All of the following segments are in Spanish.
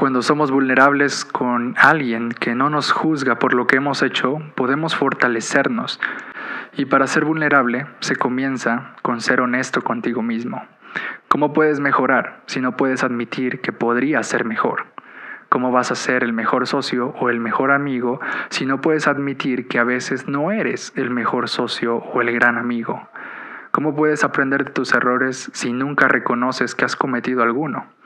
Cuando somos vulnerables con alguien que no nos juzga por lo que hemos hecho, podemos fortalecernos. Y para ser vulnerable se comienza con ser honesto contigo mismo. ¿Cómo puedes mejorar si no puedes admitir que podría ser mejor? ¿Cómo vas a ser el mejor socio o el mejor amigo si no puedes admitir que a veces no eres el mejor socio o el gran amigo? ¿Cómo puedes aprender de tus errores si nunca reconoces que has cometido alguno?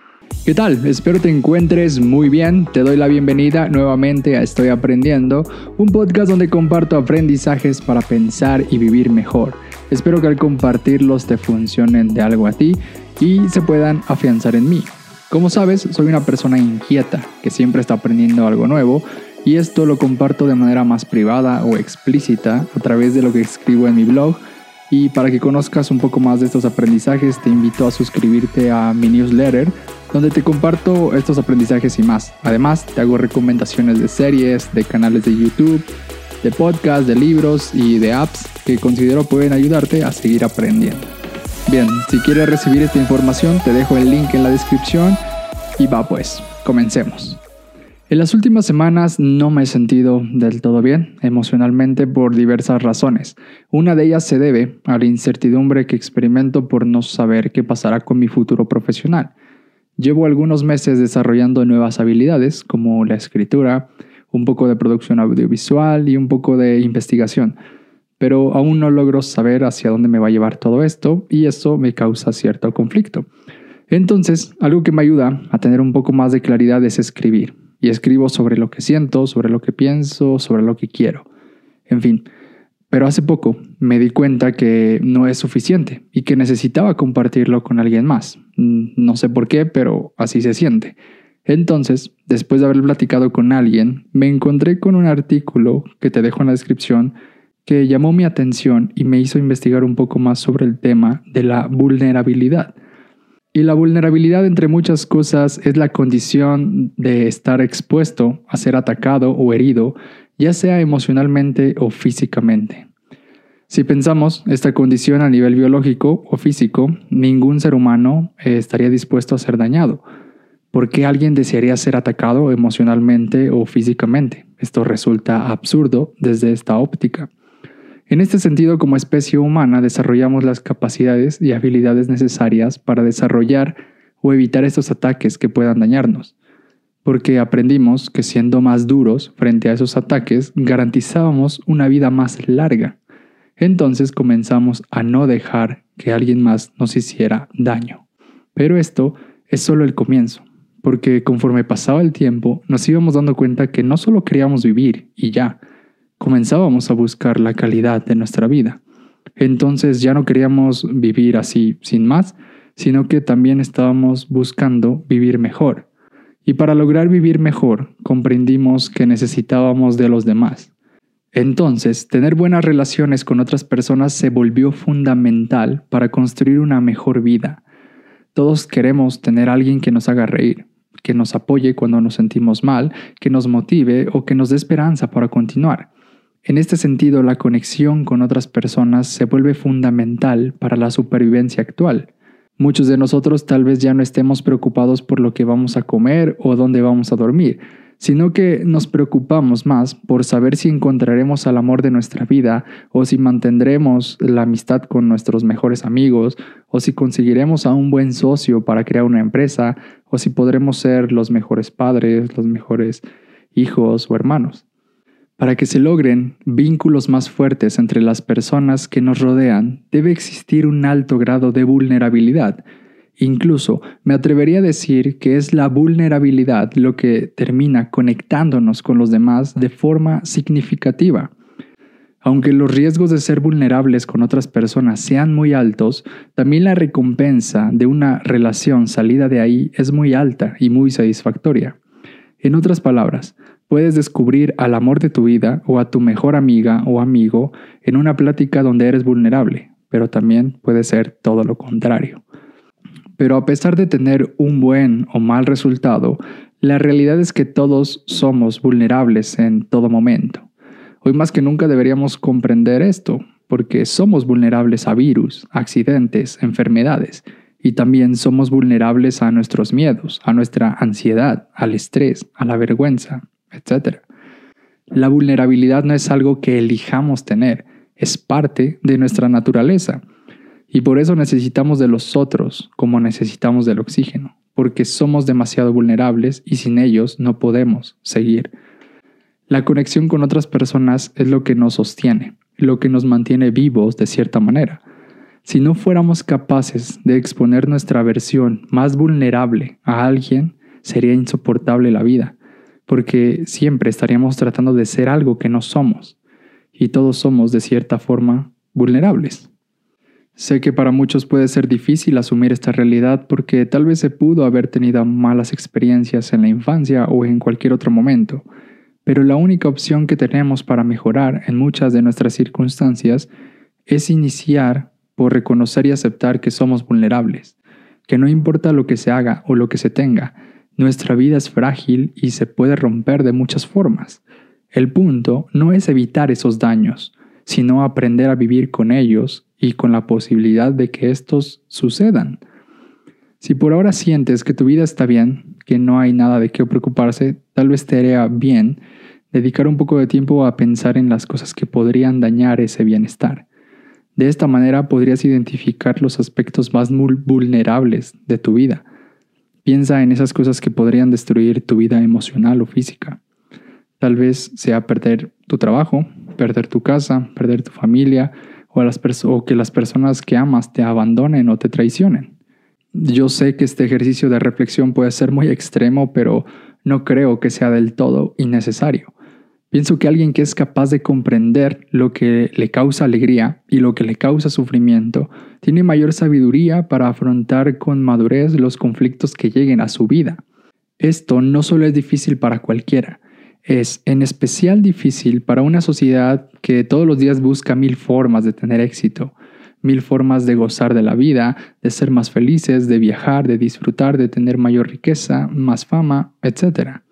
¿Qué tal? Espero te encuentres muy bien. Te doy la bienvenida nuevamente a Estoy Aprendiendo, un podcast donde comparto aprendizajes para pensar y vivir mejor. Espero que al compartirlos te funcionen de algo a ti y se puedan afianzar en mí. Como sabes, soy una persona inquieta que siempre está aprendiendo algo nuevo y esto lo comparto de manera más privada o explícita a través de lo que escribo en mi blog y para que conozcas un poco más de estos aprendizajes, te invito a suscribirte a mi newsletter, donde te comparto estos aprendizajes y más. Además, te hago recomendaciones de series, de canales de YouTube, de podcasts, de libros y de apps que considero pueden ayudarte a seguir aprendiendo. Bien, si quieres recibir esta información, te dejo el link en la descripción y va pues, comencemos. En las últimas semanas no me he sentido del todo bien emocionalmente por diversas razones. Una de ellas se debe a la incertidumbre que experimento por no saber qué pasará con mi futuro profesional. Llevo algunos meses desarrollando nuevas habilidades como la escritura, un poco de producción audiovisual y un poco de investigación, pero aún no logro saber hacia dónde me va a llevar todo esto y eso me causa cierto conflicto. Entonces, algo que me ayuda a tener un poco más de claridad es escribir y escribo sobre lo que siento, sobre lo que pienso, sobre lo que quiero. En fin, pero hace poco me di cuenta que no es suficiente y que necesitaba compartirlo con alguien más. Mm, no sé por qué, pero así se siente. Entonces, después de haber platicado con alguien, me encontré con un artículo que te dejo en la descripción que llamó mi atención y me hizo investigar un poco más sobre el tema de la vulnerabilidad. Y la vulnerabilidad, entre muchas cosas, es la condición de estar expuesto a ser atacado o herido, ya sea emocionalmente o físicamente. Si pensamos esta condición a nivel biológico o físico, ningún ser humano eh, estaría dispuesto a ser dañado. ¿Por qué alguien desearía ser atacado emocionalmente o físicamente? Esto resulta absurdo desde esta óptica. En este sentido, como especie humana, desarrollamos las capacidades y habilidades necesarias para desarrollar o evitar estos ataques que puedan dañarnos, porque aprendimos que siendo más duros frente a esos ataques garantizábamos una vida más larga. Entonces comenzamos a no dejar que alguien más nos hiciera daño. Pero esto es solo el comienzo, porque conforme pasaba el tiempo nos íbamos dando cuenta que no solo queríamos vivir y ya, comenzábamos a buscar la calidad de nuestra vida. Entonces ya no queríamos vivir así sin más, sino que también estábamos buscando vivir mejor. Y para lograr vivir mejor, comprendimos que necesitábamos de los demás. Entonces, tener buenas relaciones con otras personas se volvió fundamental para construir una mejor vida. Todos queremos tener a alguien que nos haga reír, que nos apoye cuando nos sentimos mal, que nos motive o que nos dé esperanza para continuar. En este sentido, la conexión con otras personas se vuelve fundamental para la supervivencia actual. Muchos de nosotros tal vez ya no estemos preocupados por lo que vamos a comer o dónde vamos a dormir, sino que nos preocupamos más por saber si encontraremos al amor de nuestra vida o si mantendremos la amistad con nuestros mejores amigos o si conseguiremos a un buen socio para crear una empresa o si podremos ser los mejores padres, los mejores hijos o hermanos. Para que se logren vínculos más fuertes entre las personas que nos rodean, debe existir un alto grado de vulnerabilidad. Incluso me atrevería a decir que es la vulnerabilidad lo que termina conectándonos con los demás de forma significativa. Aunque los riesgos de ser vulnerables con otras personas sean muy altos, también la recompensa de una relación salida de ahí es muy alta y muy satisfactoria. En otras palabras, Puedes descubrir al amor de tu vida o a tu mejor amiga o amigo en una plática donde eres vulnerable, pero también puede ser todo lo contrario. Pero a pesar de tener un buen o mal resultado, la realidad es que todos somos vulnerables en todo momento. Hoy más que nunca deberíamos comprender esto, porque somos vulnerables a virus, accidentes, enfermedades, y también somos vulnerables a nuestros miedos, a nuestra ansiedad, al estrés, a la vergüenza, etc. La vulnerabilidad no es algo que elijamos tener, es parte de nuestra naturaleza. Y por eso necesitamos de los otros como necesitamos del oxígeno, porque somos demasiado vulnerables y sin ellos no podemos seguir. La conexión con otras personas es lo que nos sostiene, lo que nos mantiene vivos de cierta manera. Si no fuéramos capaces de exponer nuestra versión más vulnerable a alguien, sería insoportable la vida, porque siempre estaríamos tratando de ser algo que no somos, y todos somos de cierta forma vulnerables. Sé que para muchos puede ser difícil asumir esta realidad porque tal vez se pudo haber tenido malas experiencias en la infancia o en cualquier otro momento, pero la única opción que tenemos para mejorar en muchas de nuestras circunstancias es iniciar por reconocer y aceptar que somos vulnerables, que no importa lo que se haga o lo que se tenga, nuestra vida es frágil y se puede romper de muchas formas. El punto no es evitar esos daños, sino aprender a vivir con ellos y con la posibilidad de que estos sucedan. Si por ahora sientes que tu vida está bien, que no hay nada de qué preocuparse, tal vez te haría bien dedicar un poco de tiempo a pensar en las cosas que podrían dañar ese bienestar. De esta manera podrías identificar los aspectos más vulnerables de tu vida. Piensa en esas cosas que podrían destruir tu vida emocional o física. Tal vez sea perder tu trabajo, perder tu casa, perder tu familia o, que las personas que amas te abandonen o te traicionen. Yo sé que este ejercicio de reflexión puede ser muy extremo, pero no creo que sea del todo innecesario. Pienso que alguien que es capaz de comprender lo que le causa alegría y lo que le causa sufrimiento, tiene mayor sabiduría para afrontar con madurez los conflictos que lleguen a su vida. Esto no solo es difícil para cualquiera, es en especial difícil para una sociedad que todos los días busca mil formas de tener éxito, mil formas de gozar de la vida, de ser más felices, de viajar, de disfrutar, de tener mayor riqueza, más fama, etc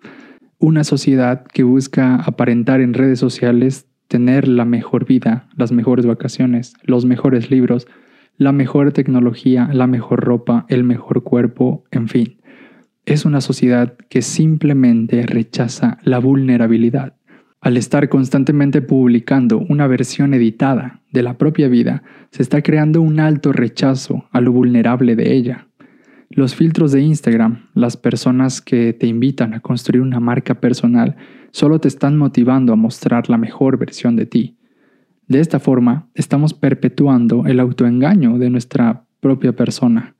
una sociedad que busca aparentar en redes sociales tener la mejor vida, las mejores vacaciones, los mejores libros, la mejor tecnología, la mejor ropa, el mejor cuerpo, en fin. Es una sociedad que simplemente rechaza la vulnerabilidad. Al estar constantemente publicando una versión editada de la propia vida, se está creando un alto rechazo a lo vulnerable de ella. Los filtros de Instagram, las personas que te invitan a construir una marca personal, solo te están motivando a mostrar la mejor versión de ti. De esta forma, estamos perpetuando el autoengaño de nuestra propia persona.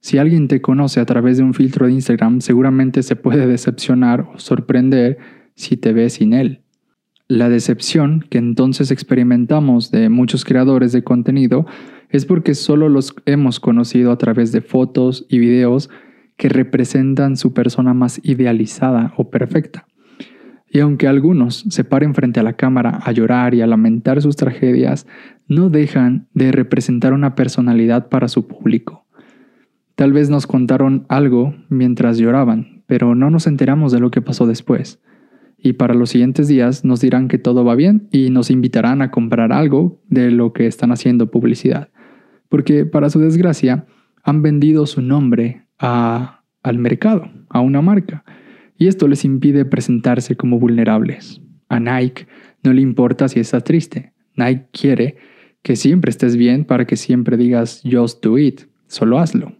Si alguien te conoce a través de un filtro de Instagram, seguramente se puede decepcionar o sorprender si te ve sin él. La decepción que entonces experimentamos de muchos creadores de contenido es porque solo los hemos conocido a través de fotos y videos que representan su persona más idealizada o perfecta. Y aunque algunos se paren frente a la cámara a llorar y a lamentar sus tragedias, no dejan de representar una personalidad para su público. Tal vez nos contaron algo mientras lloraban, pero no nos enteramos de lo que pasó después y para los siguientes días nos dirán que todo va bien y nos invitarán a comprar algo de lo que están haciendo publicidad. Porque para su desgracia han vendido su nombre al mercado, a una marca, y esto les impide presentarse como vulnerables. A Nike no le importa si estás triste. Nike quiere que siempre estés bien para que siempre digas just do it, solo hazlo.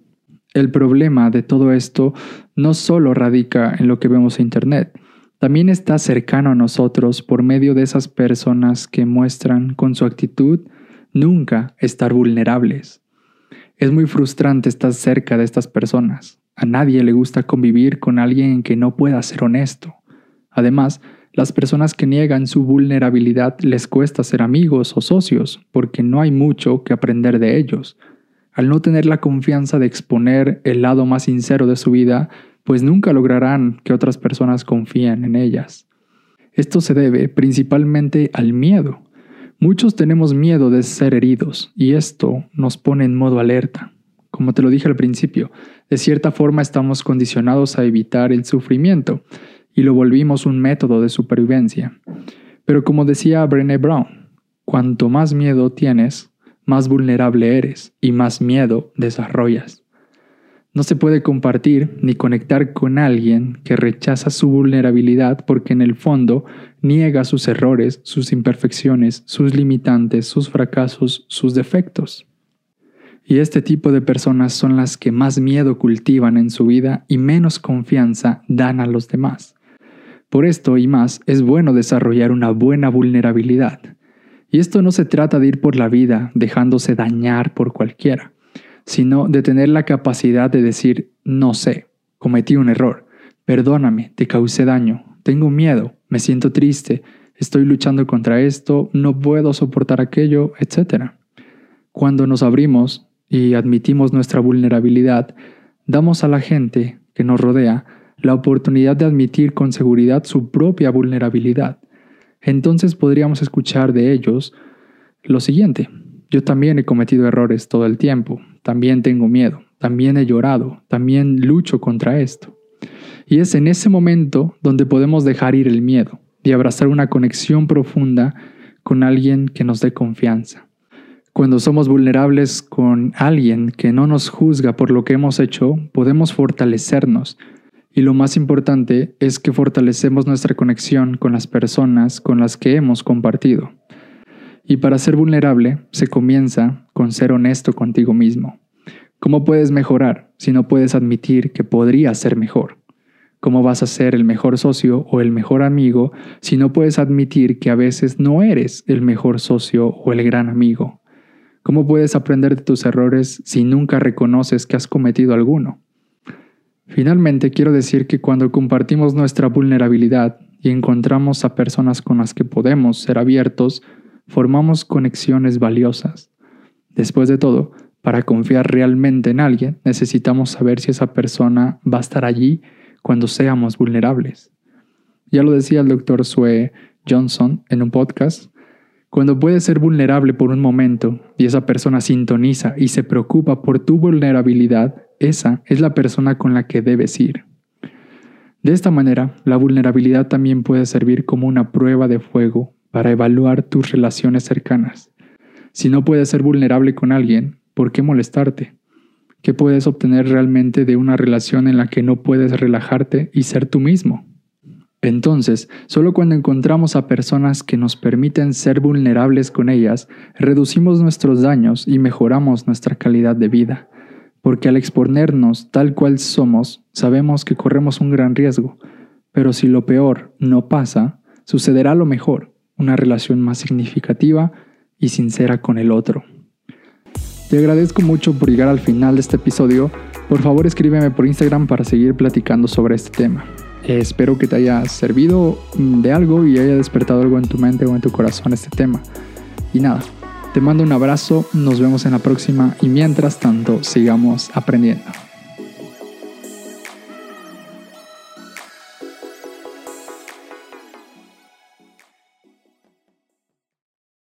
El problema de todo esto no solo radica en lo que vemos en Internet, también está cercano a nosotros por medio de esas personas que muestran con su actitud nunca estar vulnerables. Es muy frustrante estar cerca de estas personas. A nadie le gusta convivir con alguien que no pueda ser honesto. Además, las personas que niegan su vulnerabilidad les cuesta ser amigos o socios porque no hay mucho que aprender de ellos. Al no tener la confianza de exponer el lado más sincero de su vida, pues nunca lograrán que otras personas confíen en ellas. Esto se debe principalmente al miedo. Muchos tenemos miedo de ser heridos y esto nos pone en modo alerta. Como te lo dije al principio, de cierta forma estamos condicionados a evitar el sufrimiento y lo volvimos un método de supervivencia. Pero como decía Brené Brown, cuanto más miedo tienes, más vulnerable eres y más miedo desarrollas. No se puede compartir ni conectar con alguien que rechaza su vulnerabilidad porque en el fondo niega sus errores, sus imperfecciones, sus limitantes, sus fracasos, sus defectos. Y este tipo de personas son las que más miedo cultivan en su vida y menos confianza dan a los demás. Por esto y más es bueno desarrollar una buena vulnerabilidad. Y esto no se trata de ir por la vida dejándose dañar por cualquiera sino de tener la capacidad de decir, no sé, cometí un error, perdóname, te causé daño, tengo miedo, me siento triste, estoy luchando contra esto, no puedo soportar aquello, etc. Cuando nos abrimos y admitimos nuestra vulnerabilidad, damos a la gente que nos rodea la oportunidad de admitir con seguridad su propia vulnerabilidad. Entonces podríamos escuchar de ellos lo siguiente. Yo también he cometido errores todo el tiempo, también tengo miedo, también he llorado, también lucho contra esto. Y es en ese momento donde podemos dejar ir el miedo y abrazar una conexión profunda con alguien que nos dé confianza. Cuando somos vulnerables con alguien que no nos juzga por lo que hemos hecho, podemos fortalecernos. Y lo más importante es que fortalecemos nuestra conexión con las personas con las que hemos compartido. Y para ser vulnerable se comienza con ser honesto contigo mismo. ¿Cómo puedes mejorar si no puedes admitir que podría ser mejor? ¿Cómo vas a ser el mejor socio o el mejor amigo si no puedes admitir que a veces no eres el mejor socio o el gran amigo? ¿Cómo puedes aprender de tus errores si nunca reconoces que has cometido alguno? Finalmente, quiero decir que cuando compartimos nuestra vulnerabilidad y encontramos a personas con las que podemos ser abiertos, formamos conexiones valiosas. Después de todo, para confiar realmente en alguien, necesitamos saber si esa persona va a estar allí cuando seamos vulnerables. Ya lo decía el doctor Sue Johnson en un podcast, cuando puedes ser vulnerable por un momento y esa persona sintoniza y se preocupa por tu vulnerabilidad, esa es la persona con la que debes ir. De esta manera, la vulnerabilidad también puede servir como una prueba de fuego para evaluar tus relaciones cercanas. Si no puedes ser vulnerable con alguien, ¿por qué molestarte? ¿Qué puedes obtener realmente de una relación en la que no puedes relajarte y ser tú mismo? Entonces, solo cuando encontramos a personas que nos permiten ser vulnerables con ellas, reducimos nuestros daños y mejoramos nuestra calidad de vida. Porque al exponernos tal cual somos, sabemos que corremos un gran riesgo. Pero si lo peor no pasa, sucederá lo mejor una relación más significativa y sincera con el otro. Te agradezco mucho por llegar al final de este episodio. Por favor escríbeme por Instagram para seguir platicando sobre este tema. espero que te haya servido de algo y haya despertado algo en tu mente o en tu corazón este tema. Y nada, te mando un abrazo, nos vemos en la próxima y mientras tanto sigamos aprendiendo.